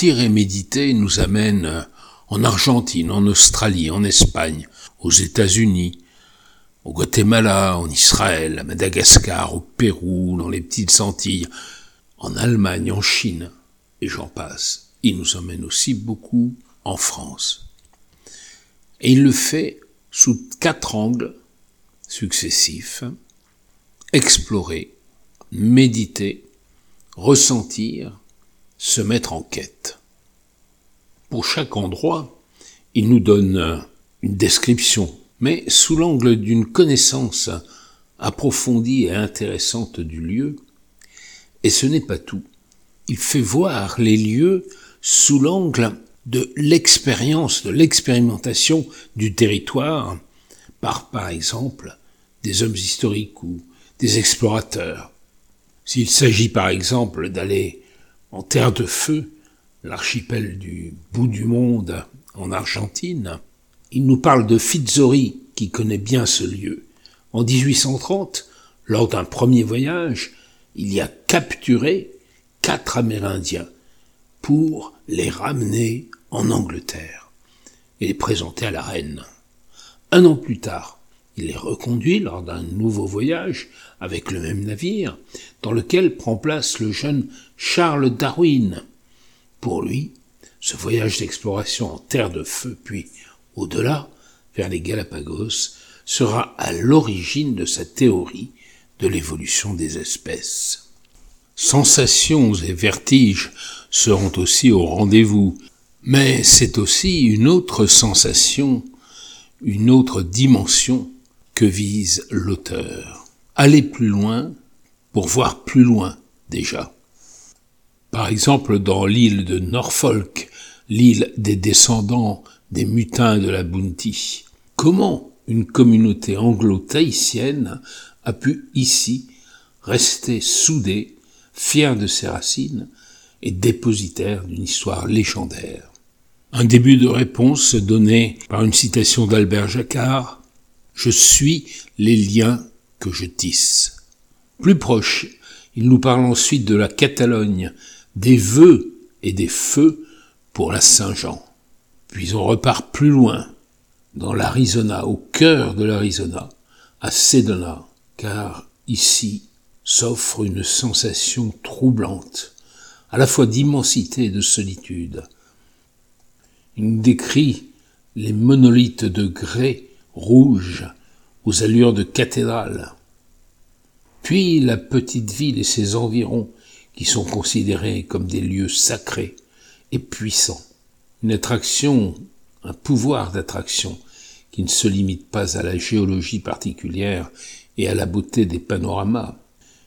Sentir et méditer nous amène en Argentine, en Australie, en Espagne, aux États-Unis, au Guatemala, en Israël, à Madagascar, au Pérou, dans les petites Antilles, en Allemagne, en Chine, et j'en passe. Il nous emmène aussi beaucoup en France. Et il le fait sous quatre angles successifs. Explorer, méditer, ressentir, se mettre en quête. Pour chaque endroit, il nous donne une description, mais sous l'angle d'une connaissance approfondie et intéressante du lieu. Et ce n'est pas tout. Il fait voir les lieux sous l'angle de l'expérience, de l'expérimentation du territoire par, par exemple, des hommes historiques ou des explorateurs. S'il s'agit par exemple d'aller en terre de feu, l'archipel du bout du monde en Argentine, il nous parle de Fitzori, qui connaît bien ce lieu. En 1830, lors d'un premier voyage, il y a capturé quatre Amérindiens pour les ramener en Angleterre et les présenter à la reine. Un an plus tard, il les reconduit lors d'un nouveau voyage avec le même navire, dans lequel prend place le jeune Charles Darwin. Pour lui, ce voyage d'exploration en terre de feu, puis au-delà, vers les Galapagos, sera à l'origine de sa théorie de l'évolution des espèces. Sensations et vertiges seront aussi au rendez-vous, mais c'est aussi une autre sensation, une autre dimension vise l'auteur. Aller plus loin pour voir plus loin déjà. Par exemple, dans l'île de Norfolk, l'île des descendants des mutins de la Bounty, comment une communauté anglo-tahitienne a pu ici rester soudée, fière de ses racines et dépositaire d'une histoire légendaire? Un début de réponse donné par une citation d'Albert Jacquard Je suis les liens que je tisse. Plus proche, il nous parle ensuite de la Catalogne, des vœux et des feux pour la Saint-Jean. Puis on repart plus loin, dans l'Arizona, au cœur de l'Arizona, à Sedona, car ici s'offre une sensation troublante, à la fois d'immensité et de solitude. Il décrit les monolithes de grès rouge aux allures de cathédrale, puis la petite ville et ses environs qui sont considérés comme des lieux sacrés et puissants. Une attraction, un pouvoir d'attraction qui ne se limite pas à la géologie particulière et à la beauté des panoramas.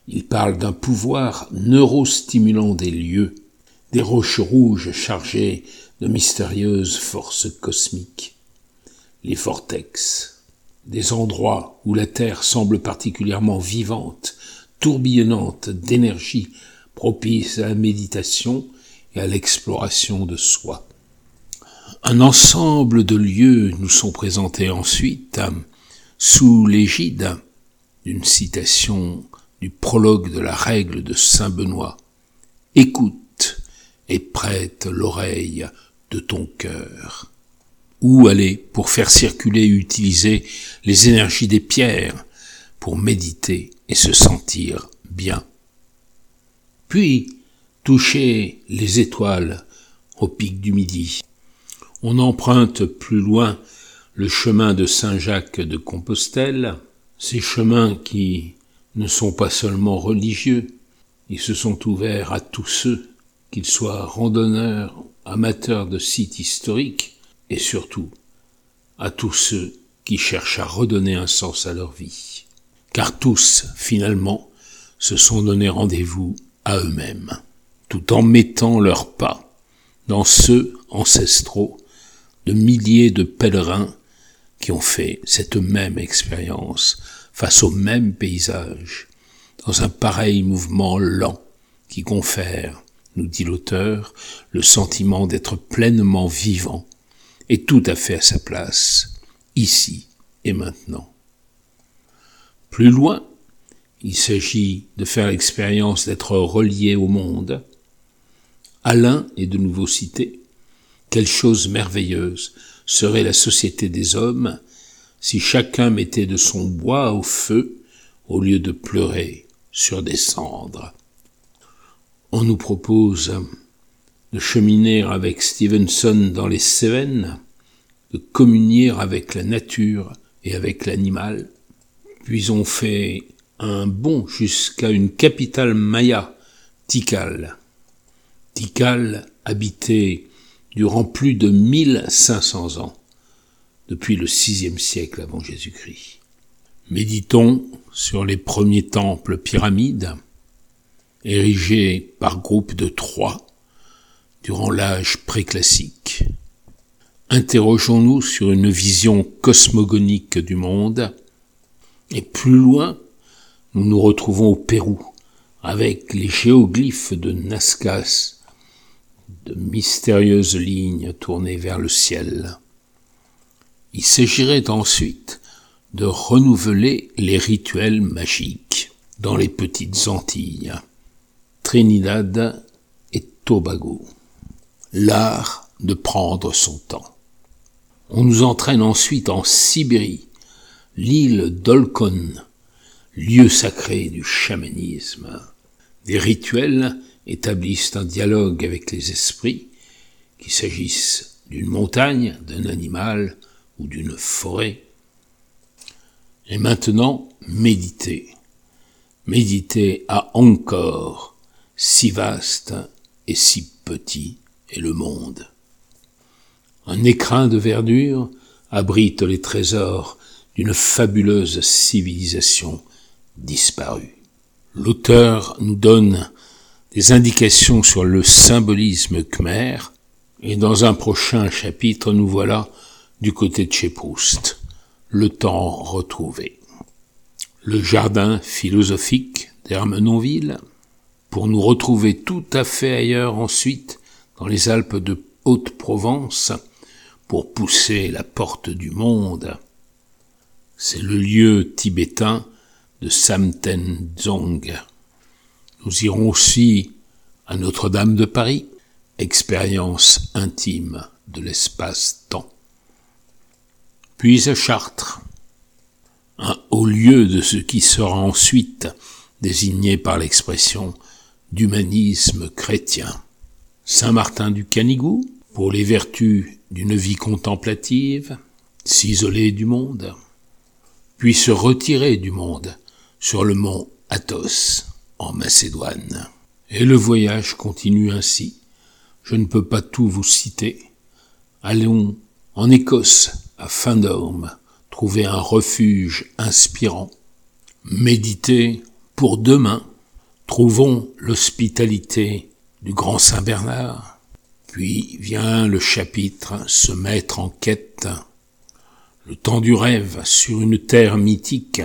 Il parle d'un pouvoir neurostimulant des lieux, des roches rouges chargées de mystérieuses forces cosmiques, les vortex, des endroits où la Terre semble particulièrement vivante, tourbillonnante d'énergie propice à la méditation et à l'exploration de soi. Un ensemble de lieux nous sont présentés ensuite sous l'égide d'une citation du prologue de la règle de Saint Benoît. Écoute et prête l'oreille de ton cœur. Où aller pour faire circuler et utiliser les énergies des pierres, pour méditer et se sentir bien. Puis, toucher les étoiles au pic du midi. On emprunte plus loin le chemin de Saint-Jacques de Compostelle, ces chemins qui ne sont pas seulement religieux, ils se sont ouverts à tous ceux, qu'ils soient randonneurs, amateurs de sites historiques, et surtout à tous ceux qui cherchent à redonner un sens à leur vie. Car tous, finalement, se sont donné rendez-vous à eux-mêmes, tout en mettant leurs pas dans ceux ancestraux de milliers de pèlerins qui ont fait cette même expérience face au même paysage, dans un pareil mouvement lent qui confère, nous dit l'auteur, le sentiment d'être pleinement vivant et tout à fait à sa place, ici et maintenant. Plus loin, il s'agit de faire l'expérience d'être relié au monde, Alain est de nouveau cité. Quelle chose merveilleuse serait la société des hommes si chacun mettait de son bois au feu au lieu de pleurer sur des cendres. On nous propose de cheminer avec Stevenson dans les Cévennes, de communier avec la nature et avec l'animal, puis on fait un bond jusqu'à une capitale maya, Tikal. Tikal habité durant plus de 1500 ans, depuis le sixième siècle avant Jésus-Christ. Méditons sur les premiers temples pyramides, érigés par groupes de trois durant l'âge préclassique. Interrogeons-nous sur une vision cosmogonique du monde, et plus loin, nous nous retrouvons au Pérou, avec les géoglyphes de Nazcas, de mystérieuses lignes tournées vers le ciel. Il s'agirait ensuite de renouveler les rituels magiques dans les petites Antilles, Trinidad et Tobago. L'art de prendre son temps. On nous entraîne ensuite en Sibérie, l'île d'Olkon, lieu sacré du chamanisme. Des rituels établissent un dialogue avec les esprits, qu'il s'agisse d'une montagne, d'un animal ou d'une forêt. Et maintenant, méditer. Méditer à encore, si vaste et si petit est le monde. Un écrin de verdure abrite les trésors d'une fabuleuse civilisation disparue. L'auteur nous donne des indications sur le symbolisme khmer, et dans un prochain chapitre, nous voilà du côté de chez Proust le temps retrouvé. Le jardin philosophique d'Hermenonville, pour nous retrouver tout à fait ailleurs ensuite, dans les Alpes de Haute-Provence, pour pousser la porte du monde. C'est le lieu tibétain de Samtenzong. Nous irons aussi à Notre-Dame de Paris, expérience intime de l'espace-temps puis à Chartres, un haut lieu de ce qui sera ensuite désigné par l'expression d'humanisme chrétien. Saint-Martin du Canigou, pour les vertus d'une vie contemplative, s'isoler du monde, puis se retirer du monde sur le mont Athos, en Macédoine. Et le voyage continue ainsi. Je ne peux pas tout vous citer. Allons en Écosse, à Findorme, trouver un refuge inspirant, méditer pour demain, trouvons l'hospitalité du grand Saint Bernard, puis vient le chapitre se mettre en quête, le temps du rêve sur une terre mythique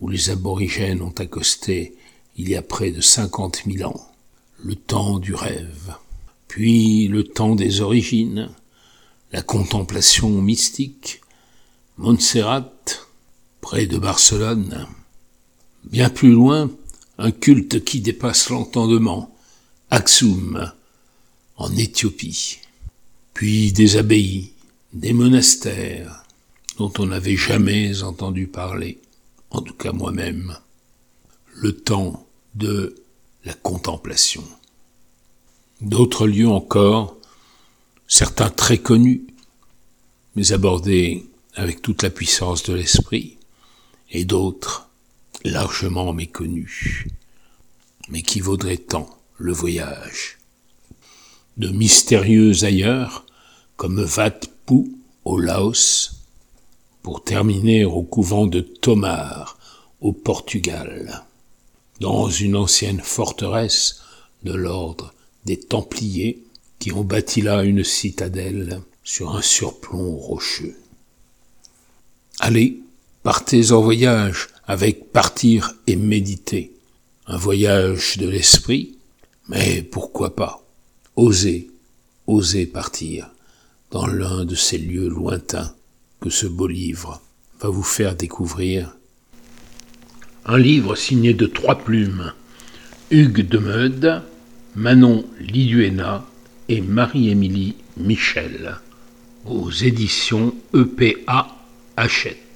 où les aborigènes ont accosté il y a près de cinquante mille ans, le temps du rêve, puis le temps des origines, la contemplation mystique, Montserrat, près de Barcelone. Bien plus loin, un culte qui dépasse l'entendement, Aksum, en Éthiopie. Puis des abbayes, des monastères, dont on n'avait jamais entendu parler, en tout cas moi-même. Le temps de la contemplation. D'autres lieux encore, certains très connus, mais abordés avec toute la puissance de l'esprit, et d'autres largement méconnus, mais qui vaudraient tant le voyage. De mystérieux ailleurs, comme Wat Pu au Laos, pour terminer au couvent de Tomar au Portugal, dans une ancienne forteresse de l'ordre des Templiers, qui ont bâti là une citadelle sur un surplomb rocheux. Allez, partez en voyage avec partir et méditer. Un voyage de l'esprit, mais pourquoi pas Osez, osez partir dans l'un de ces lieux lointains que ce beau livre va vous faire découvrir. Un livre signé de trois plumes, Hugues de Meud, Manon Liduena et Marie-Émilie Michel aux éditions EPA Hachette.